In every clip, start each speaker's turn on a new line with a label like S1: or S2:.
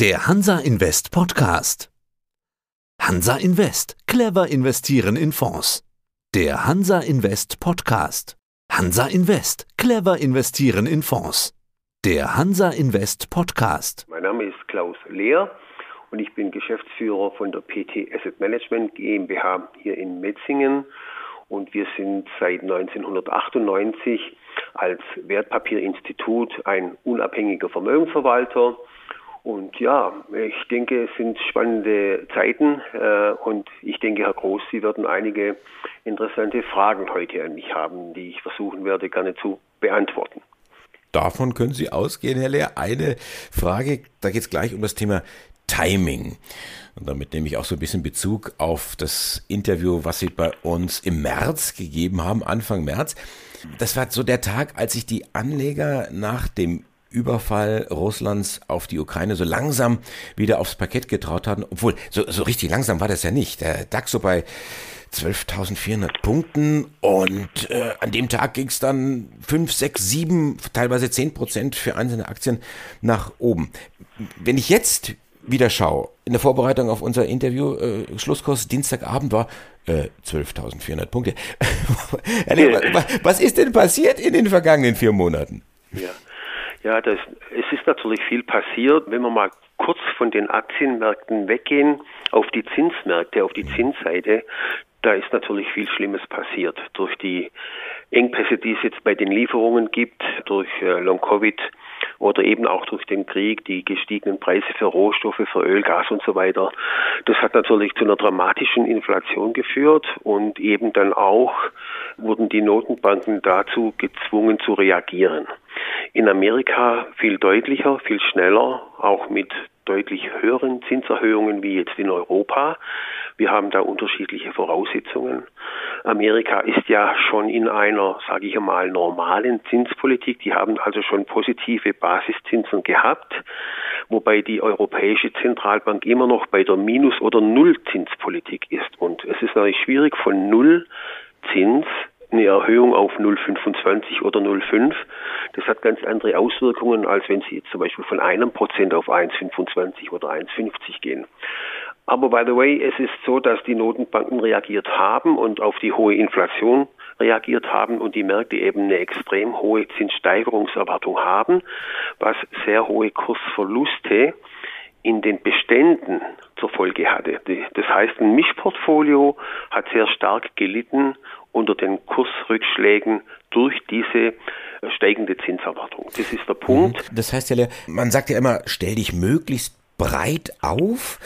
S1: Der Hansa Invest Podcast. Hansa Invest. Clever investieren in Fonds. Der Hansa Invest Podcast. Hansa Invest. Clever investieren in Fonds. Der Hansa Invest Podcast.
S2: Mein Name ist Klaus Lehr und ich bin Geschäftsführer von der PT Asset Management GmbH hier in Metzingen und wir sind seit 1998 als Wertpapierinstitut ein unabhängiger Vermögensverwalter. Und ja, ich denke, es sind spannende Zeiten äh, und ich denke, Herr Groß, Sie werden einige interessante Fragen heute an mich haben, die ich versuchen werde, gerne zu beantworten.
S3: Davon können Sie ausgehen, Herr Lehr. Eine Frage, da geht es gleich um das Thema Timing. Und damit nehme ich auch so ein bisschen Bezug auf das Interview, was Sie bei uns im März gegeben haben, Anfang März. Das war so der Tag, als sich die Anleger nach dem Überfall Russlands auf die Ukraine so langsam wieder aufs Parkett getraut hatten. Obwohl, so, so richtig langsam war das ja nicht. Der DAX so bei 12.400 Punkten und äh, an dem Tag ging es dann 5, 6, 7, teilweise 10 Prozent für einzelne Aktien nach oben. Wenn ich jetzt wieder schaue, in der Vorbereitung auf unser Interview, äh, Schlusskurs Dienstagabend war äh, 12.400 Punkte. was ist denn passiert in den vergangenen vier Monaten?
S2: Ja, ja das, es ist natürlich viel passiert. Wenn wir mal kurz von den Aktienmärkten weggehen, auf die Zinsmärkte, auf die Zinsseite, da ist natürlich viel Schlimmes passiert durch die Engpässe, die es jetzt bei den Lieferungen gibt, durch äh, Long-Covid oder eben auch durch den Krieg, die gestiegenen Preise für Rohstoffe, für Öl, Gas und so weiter. Das hat natürlich zu einer dramatischen Inflation geführt und eben dann auch wurden die Notenbanken dazu gezwungen zu reagieren. In Amerika viel deutlicher, viel schneller, auch mit deutlich höheren Zinserhöhungen wie jetzt in Europa. Wir haben da unterschiedliche Voraussetzungen. Amerika ist ja schon in einer, sage ich einmal, normalen Zinspolitik. Die haben also schon positive Basiszinsen gehabt, wobei die Europäische Zentralbank immer noch bei der Minus- oder Nullzinspolitik ist. Und es ist natürlich schwierig von Nullzins eine Erhöhung auf 0,25 oder 0,5. Das hat ganz andere Auswirkungen, als wenn Sie jetzt zum Beispiel von einem Prozent auf 1,25 oder 1,50 gehen. Aber by the way, es ist so, dass die Notenbanken reagiert haben und auf die hohe Inflation reagiert haben und die Märkte eben eine extrem hohe Zinssteigerungserwartung haben, was sehr hohe Kursverluste in den Beständen zur Folge hatte. Das heißt, ein Mischportfolio hat sehr stark gelitten unter den Kursrückschlägen durch diese steigende Zinserwartung. Das ist der Punkt.
S3: Das heißt ja, man sagt ja immer, stell dich möglichst breit auf.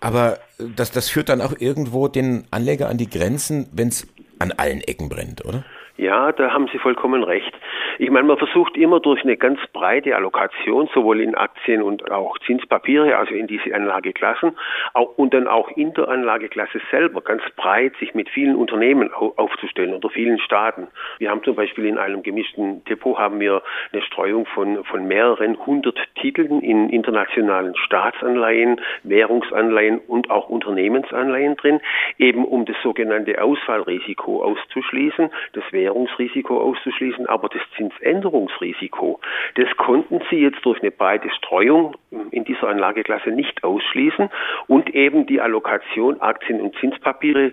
S3: Aber das, das führt dann auch irgendwo den Anleger an die Grenzen, wenn es an allen Ecken brennt, oder?
S2: Ja, da haben Sie vollkommen recht. Ich meine, man versucht immer durch eine ganz breite Allokation, sowohl in Aktien und auch Zinspapiere, also in diese Anlageklassen, auch, und dann auch in der Anlageklasse selber ganz breit sich mit vielen Unternehmen aufzustellen oder vielen Staaten. Wir haben zum Beispiel in einem gemischten Depot haben wir eine Streuung von, von mehreren hundert Titeln in internationalen Staatsanleihen, Währungsanleihen und auch Unternehmensanleihen drin, eben um das sogenannte Ausfallrisiko auszuschließen. Das wäre Währungsrisiko auszuschließen, aber das Zinsänderungsrisiko, das konnten sie jetzt durch eine breite Streuung in dieser Anlageklasse nicht ausschließen und eben die Allokation Aktien und Zinspapiere,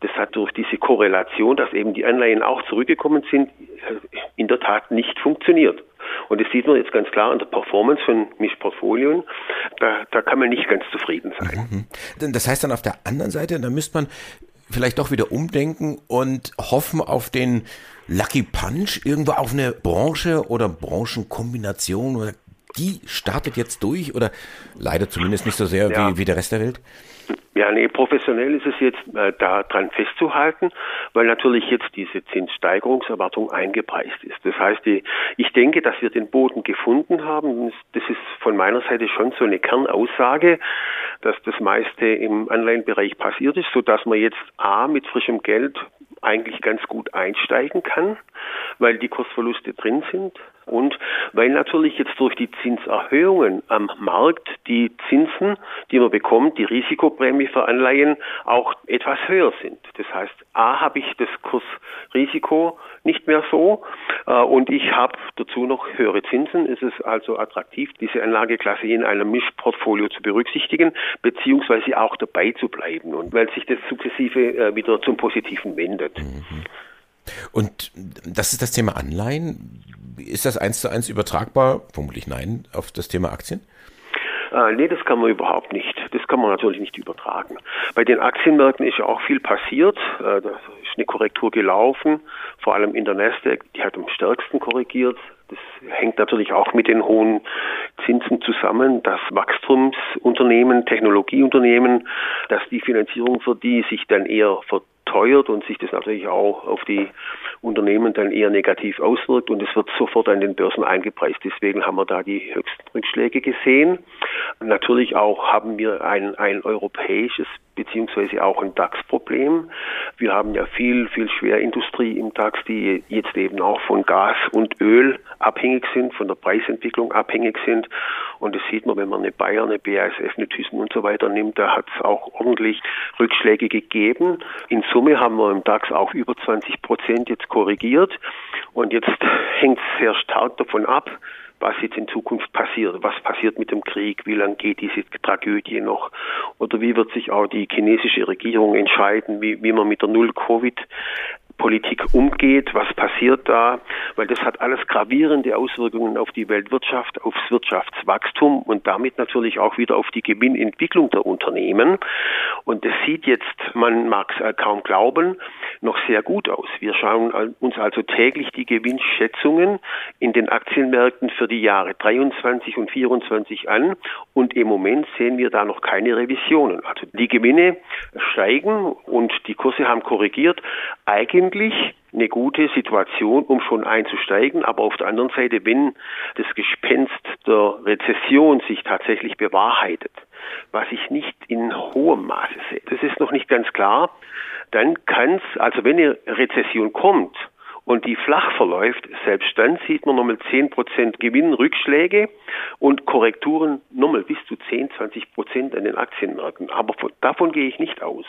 S2: das hat durch diese Korrelation, dass eben die Anleihen auch zurückgekommen sind, in der Tat nicht funktioniert. Und das sieht man jetzt ganz klar an der Performance von Mischportfolien. Da, da kann man nicht ganz zufrieden sein.
S3: Mhm. Das heißt dann auf der anderen Seite, da müsste man vielleicht doch wieder umdenken und hoffen auf den Lucky Punch, irgendwo auf eine Branche oder Branchenkombination oder die startet jetzt durch oder leider zumindest nicht so sehr ja. wie, wie der Rest der Welt?
S2: Ja, nee, professionell ist es jetzt äh, daran festzuhalten, weil natürlich jetzt diese Zinssteigerungserwartung eingepreist ist. Das heißt, die, ich denke, dass wir den Boden gefunden haben. Das ist von meiner Seite schon so eine Kernaussage, dass das meiste im Anleihenbereich passiert ist, so dass man jetzt A mit frischem Geld eigentlich ganz gut einsteigen kann, weil die Kursverluste drin sind Und weil natürlich jetzt durch die Zinserhöhungen am Markt die Zinsen, die man bekommt, die Risikoprämie für Anleihen auch etwas höher sind. Das heißt, A habe ich das Kursrisiko nicht mehr so äh, und ich habe dazu noch höhere Zinsen. Es ist also attraktiv, diese Anlageklasse in einem Mischportfolio zu berücksichtigen, beziehungsweise auch dabei zu bleiben und weil sich das sukzessive äh, wieder zum Positiven wendet. Mhm.
S3: Und das ist das Thema Anleihen. Ist das eins zu eins übertragbar? Vermutlich nein, auf das Thema Aktien?
S2: Äh, nee, das kann man überhaupt nicht. Das kann man natürlich nicht übertragen. Bei den Aktienmärkten ist ja auch viel passiert. Äh, da ist eine Korrektur gelaufen, vor allem in der Nasdaq, die hat am stärksten korrigiert. Das hängt natürlich auch mit den hohen Zinsen zusammen, dass Wachstumsunternehmen, Technologieunternehmen, dass die Finanzierung für die sich dann eher verteuert und sich das natürlich auch auf die Unternehmen dann eher negativ auswirkt und es wird sofort an den Börsen eingepreist. Deswegen haben wir da die höchsten Rückschläge gesehen. Natürlich auch haben wir ein, ein europäisches beziehungsweise auch ein DAX-Problem. Wir haben ja viel, viel Schwerindustrie im DAX, die jetzt eben auch von Gas und Öl abhängig sind, von der Preisentwicklung abhängig sind. Und das sieht man, wenn man eine Bayer, eine BASF, eine Thyssen und so weiter nimmt, da hat es auch ordentlich Rückschläge gegeben. In Summe haben wir im DAX auch über 20 Prozent jetzt korrigiert. Und jetzt hängt es sehr stark davon ab, was jetzt in Zukunft passiert. Was passiert mit dem Krieg? Wie lange geht diese Tragödie noch? Oder wie wird sich auch die chinesische Regierung entscheiden, wie, wie man mit der Null-Covid Politik umgeht, was passiert da, weil das hat alles gravierende Auswirkungen auf die Weltwirtschaft, aufs Wirtschaftswachstum und damit natürlich auch wieder auf die Gewinnentwicklung der Unternehmen. Und das sieht jetzt, man mag es kaum glauben, noch sehr gut aus. Wir schauen uns also täglich die Gewinnschätzungen in den Aktienmärkten für die Jahre 23 und 24 an und im Moment sehen wir da noch keine Revisionen. Also die Gewinne steigen und die Kurse haben korrigiert. Eigentlich eigentlich eine gute Situation, um schon einzusteigen. Aber auf der anderen Seite, wenn das Gespenst der Rezession sich tatsächlich bewahrheitet, was ich nicht in hohem Maße sehe, das ist noch nicht ganz klar, dann kann es, also wenn eine Rezession kommt, und die flach verläuft, selbst dann sieht man nochmal 10% Gewinnrückschläge und Korrekturen nochmal bis zu 10, 20% an den Aktienmärkten. Aber von, davon gehe ich nicht aus.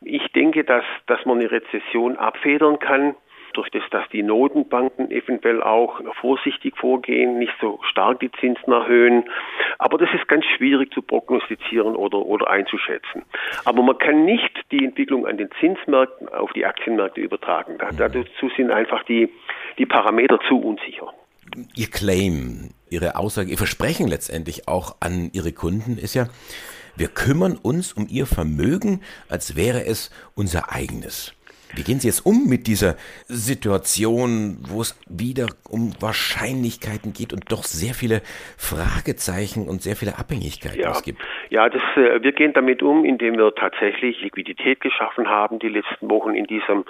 S2: Ich denke, dass, dass man eine Rezession abfedern kann durch das, dass die Notenbanken eventuell auch vorsichtig vorgehen, nicht so stark die Zinsen erhöhen. Aber das ist ganz schwierig zu prognostizieren oder, oder einzuschätzen. Aber man kann nicht die Entwicklung an den Zinsmärkten auf die Aktienmärkte übertragen. Dazu sind einfach die, die Parameter zu unsicher.
S3: Ihr Claim, Ihre Aussage, Ihr Versprechen letztendlich auch an Ihre Kunden ist ja, wir kümmern uns um ihr Vermögen, als wäre es unser eigenes. Wie gehen Sie jetzt um mit dieser Situation, wo es wieder um Wahrscheinlichkeiten geht und doch sehr viele Fragezeichen und sehr viele Abhängigkeiten
S2: ja.
S3: es gibt?
S2: Ja, das, äh, wir gehen damit um, indem wir tatsächlich Liquidität geschaffen haben die letzten Wochen in diesem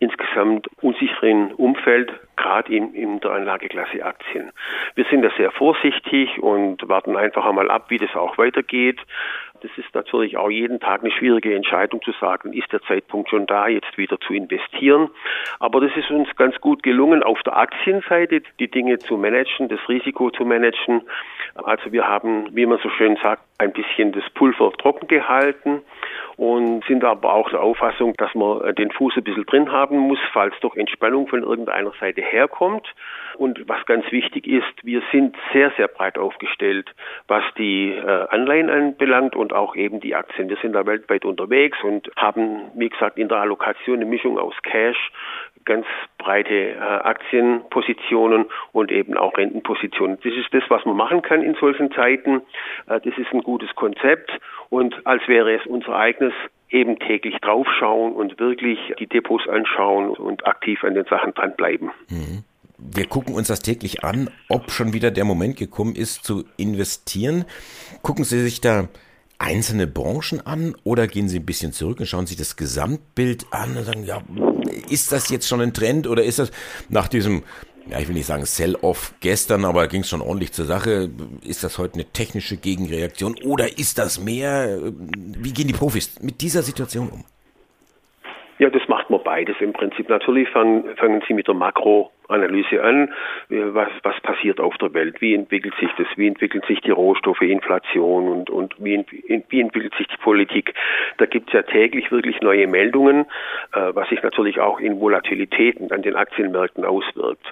S2: insgesamt unsicheren Umfeld, gerade in, in der Anlageklasse Aktien. Wir sind da sehr vorsichtig und warten einfach einmal ab, wie das auch weitergeht. Das ist natürlich auch jeden Tag eine schwierige Entscheidung zu sagen, ist der Zeitpunkt schon da, jetzt wieder zu investieren. Aber das ist uns ganz gut gelungen, auf der Aktienseite die Dinge zu managen, das Risiko zu managen. Also wir haben, wie man so schön sagt, ein bisschen das Pulver trocken gehalten und sind aber auch der Auffassung, dass man den Fuß ein bisschen drin haben muss, falls doch Entspannung von irgendeiner Seite herkommt. Und was ganz wichtig ist, wir sind sehr, sehr breit aufgestellt, was die äh, Anleihen anbelangt und auch eben die Aktien. Wir sind da weltweit unterwegs und haben, wie gesagt, in der Allokation eine Mischung aus Cash, ganz breite äh, Aktienpositionen und eben auch Rentenpositionen. Das ist das, was man machen kann in solchen Zeiten. Äh, das ist ein gutes Konzept und als wäre es unser eigenes eben täglich draufschauen und wirklich die Depots anschauen und aktiv an den Sachen dranbleiben.
S3: Mhm. Wir gucken uns das täglich an, ob schon wieder der Moment gekommen ist zu investieren. Gucken Sie sich da einzelne Branchen an oder gehen Sie ein bisschen zurück und schauen sich das Gesamtbild an und sagen, ja, ist das jetzt schon ein Trend oder ist das nach diesem, ja, ich will nicht sagen Sell-off gestern, aber ging es schon ordentlich zur Sache, ist das heute eine technische Gegenreaktion oder ist das mehr, wie gehen die Profis mit dieser Situation um?
S2: Ja, das macht man beides im Prinzip. Natürlich fangen, fangen Sie mit der Makroanalyse an. Was, was passiert auf der Welt? Wie entwickelt sich das? Wie entwickeln sich die Rohstoffe, Inflation und, und wie, wie entwickelt sich die Politik? Da gibt es ja täglich wirklich neue Meldungen, äh, was sich natürlich auch in Volatilitäten an den Aktienmärkten auswirkt.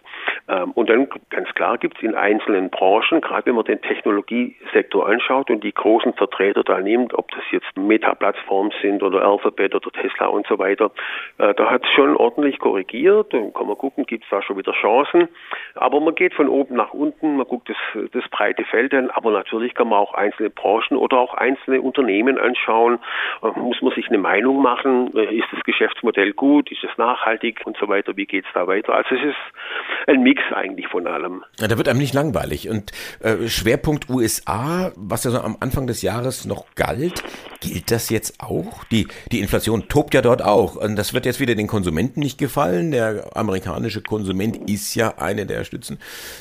S2: Ähm, und dann ganz klar gibt es in einzelnen Branchen, gerade wenn man den Technologiesektor anschaut und die großen Vertreter da nimmt, ob das jetzt Meta-Plattformen sind oder Alphabet oder Tesla und so weiter, äh, da hat es schon ordentlich korrigiert. Dann kann man gucken, gibt es da schon wieder Chancen. Aber man geht von oben nach unten, man guckt das, das breite Feld an, aber natürlich kann man auch einzelne Branchen oder auch einzelne Unternehmen anschauen. Äh, muss man sich eine Meinung machen, äh, ist das Geschäftsmodell gut, ist es nachhaltig und so weiter, wie geht es da weiter. Also es ist ein Mix eigentlich von allem.
S3: Ja, da wird einem nicht langweilig. Und äh, Schwerpunkt USA, was ja so am Anfang des Jahres noch galt, gilt das jetzt auch? Die, die Inflation tobt ja dort auch. Und das wird jetzt wieder den Konsumenten nicht gefallen. Der amerikanische Konsument ist ja eine der Stützen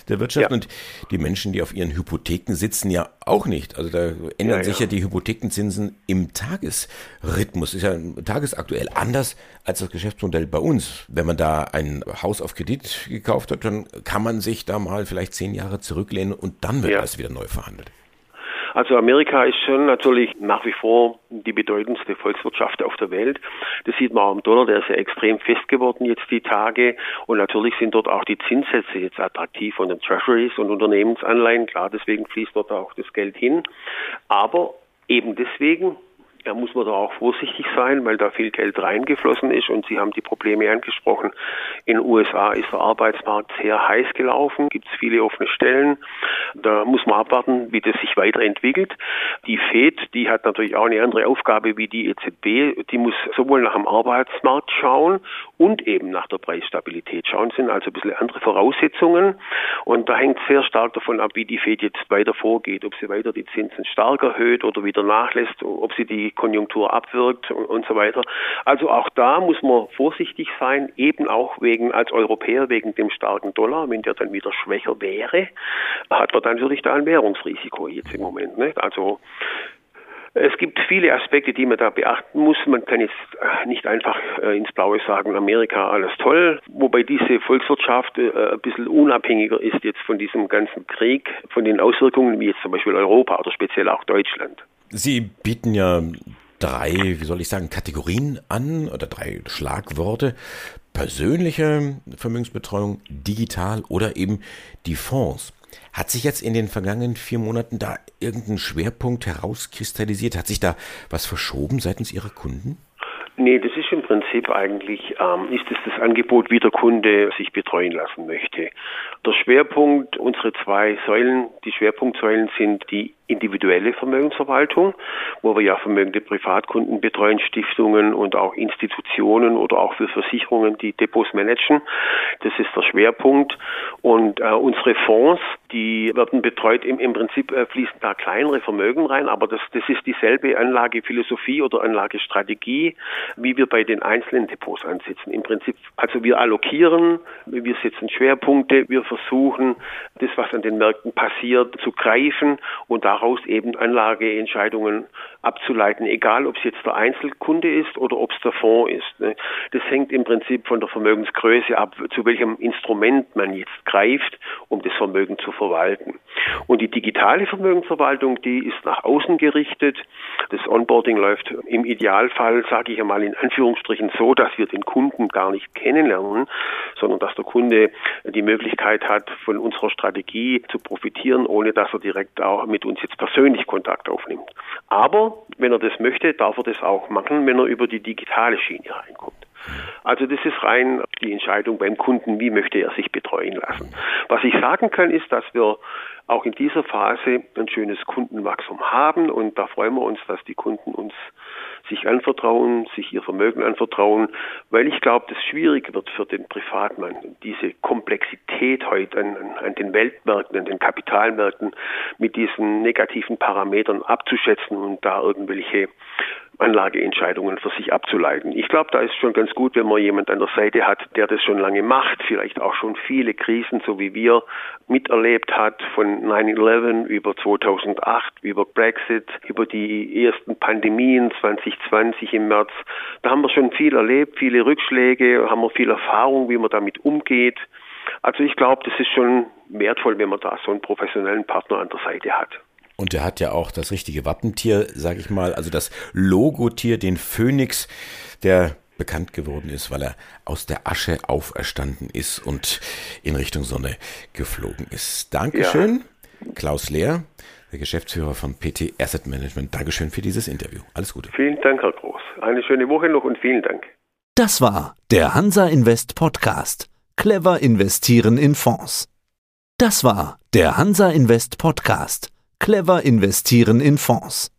S3: der Wirtschaft. Ja. Und die Menschen, die auf ihren Hypotheken sitzen, ja auch nicht. Also da ändern ja, sich ja. ja die Hypothekenzinsen im Tagesrhythmus. Ist ja tagesaktuell anders als das Geschäftsmodell bei uns. Wenn man da ein Haus auf Kredit gekauft hat, dann kann man sich da mal vielleicht zehn Jahre zurücklehnen und dann wird das wieder neu verhandelt.
S2: Also Amerika ist schon natürlich nach wie vor die bedeutendste Volkswirtschaft auf der Welt. Das sieht man auch im Dollar, der ist ja extrem fest geworden jetzt die Tage. Und natürlich sind dort auch die Zinssätze jetzt attraktiv von den Treasuries und Unternehmensanleihen. Klar, deswegen fließt dort auch das Geld hin. Aber eben deswegen da muss man da auch vorsichtig sein, weil da viel Geld reingeflossen ist und Sie haben die Probleme angesprochen. In den USA ist der Arbeitsmarkt sehr heiß gelaufen, gibt es viele offene Stellen. Da muss man abwarten, wie das sich weiterentwickelt. Die FED, die hat natürlich auch eine andere Aufgabe wie die EZB. Die muss sowohl nach dem Arbeitsmarkt schauen und eben nach der Preisstabilität schauen. Das sind also ein bisschen andere Voraussetzungen. Und da hängt sehr stark davon ab, wie die FED jetzt weiter vorgeht, ob sie weiter die Zinsen stark erhöht oder wieder nachlässt, ob sie die Konjunktur abwirkt und, und so weiter. Also auch da muss man vorsichtig sein, eben auch wegen als Europäer wegen dem starken Dollar. Wenn der dann wieder schwächer wäre, hat man dann natürlich da ein Währungsrisiko jetzt im Moment. Nicht? Also es gibt viele Aspekte, die man da beachten muss. Man kann jetzt äh, nicht einfach äh, ins Blaue sagen, Amerika alles toll, wobei diese Volkswirtschaft äh, ein bisschen unabhängiger ist jetzt von diesem ganzen Krieg, von den Auswirkungen wie jetzt zum Beispiel Europa oder speziell auch Deutschland.
S3: Sie bieten ja drei, wie soll ich sagen, Kategorien an oder drei Schlagworte. Persönliche Vermögensbetreuung, digital oder eben die Fonds. Hat sich jetzt in den vergangenen vier Monaten da irgendein Schwerpunkt herauskristallisiert? Hat sich da was verschoben seitens Ihrer Kunden?
S2: Nee, das ist im Prinzip eigentlich, ähm, ist es das Angebot, wie der Kunde sich betreuen lassen möchte. Der Schwerpunkt, unsere zwei Säulen, die Schwerpunktsäulen sind die individuelle Vermögensverwaltung, wo wir ja vermögende Privatkunden betreuen, Stiftungen und auch Institutionen oder auch für Versicherungen, die Depots managen. Das ist der Schwerpunkt. Und äh, unsere Fonds, die werden betreut, im, im Prinzip äh, fließen da kleinere Vermögen rein, aber das, das ist dieselbe Anlagephilosophie oder Anlagestrategie, wie wir bei den einzelnen Depots ansetzen. Im Prinzip, also wir allokieren, wir setzen Schwerpunkte, wir versuchen, das, was an den Märkten passiert, zu greifen und darauf eben Anlageentscheidungen abzuleiten, egal ob es jetzt der Einzelkunde ist oder ob es der Fonds ist. Ne. Das hängt im Prinzip von der Vermögensgröße ab, zu welchem Instrument man jetzt greift, um das Vermögen zu verwalten. Und die digitale Vermögensverwaltung, die ist nach außen gerichtet. Das Onboarding läuft im Idealfall, sage ich einmal in Anführungsstrichen, so, dass wir den Kunden gar nicht kennenlernen, sondern dass der Kunde die Möglichkeit hat, von unserer Strategie zu profitieren, ohne dass er direkt auch mit uns jetzt persönlich Kontakt aufnimmt. Aber wenn er das möchte, darf er das auch machen, wenn er über die digitale Schiene reinkommt. Also das ist rein die Entscheidung beim Kunden, wie möchte er sich betreuen lassen. Was ich sagen kann, ist, dass wir auch in dieser Phase ein schönes Kundenwachstum haben und da freuen wir uns, dass die Kunden uns sich anvertrauen, sich ihr Vermögen anvertrauen, weil ich glaube, das schwierig wird für den Privatmann, diese Komplexität heute an, an den Weltmärkten, an den Kapitalmärkten mit diesen negativen Parametern abzuschätzen und da irgendwelche Anlageentscheidungen für sich abzuleiten. Ich glaube, da ist schon ganz gut, wenn man jemand an der Seite hat, der das schon lange macht, vielleicht auch schon viele Krisen, so wie wir, miterlebt hat, von 9-11 über 2008, über Brexit, über die ersten Pandemien 2020 im März. Da haben wir schon viel erlebt, viele Rückschläge, haben wir viel Erfahrung, wie man damit umgeht. Also ich glaube, das ist schon wertvoll, wenn man da so einen professionellen Partner an der Seite hat.
S3: Und er hat ja auch das richtige Wappentier, sag ich mal, also das Logotier, den Phönix, der bekannt geworden ist, weil er aus der Asche auferstanden ist und in Richtung Sonne geflogen ist. Dankeschön, ja. Klaus Lehr, der Geschäftsführer von PT Asset Management. Dankeschön für dieses Interview. Alles Gute.
S2: Vielen Dank, Herr Groß. Eine schöne Woche noch und vielen Dank.
S1: Das war der Hansa Invest Podcast. Clever investieren in Fonds. Das war der Hansa Invest Podcast. Clever investieren in Fonds.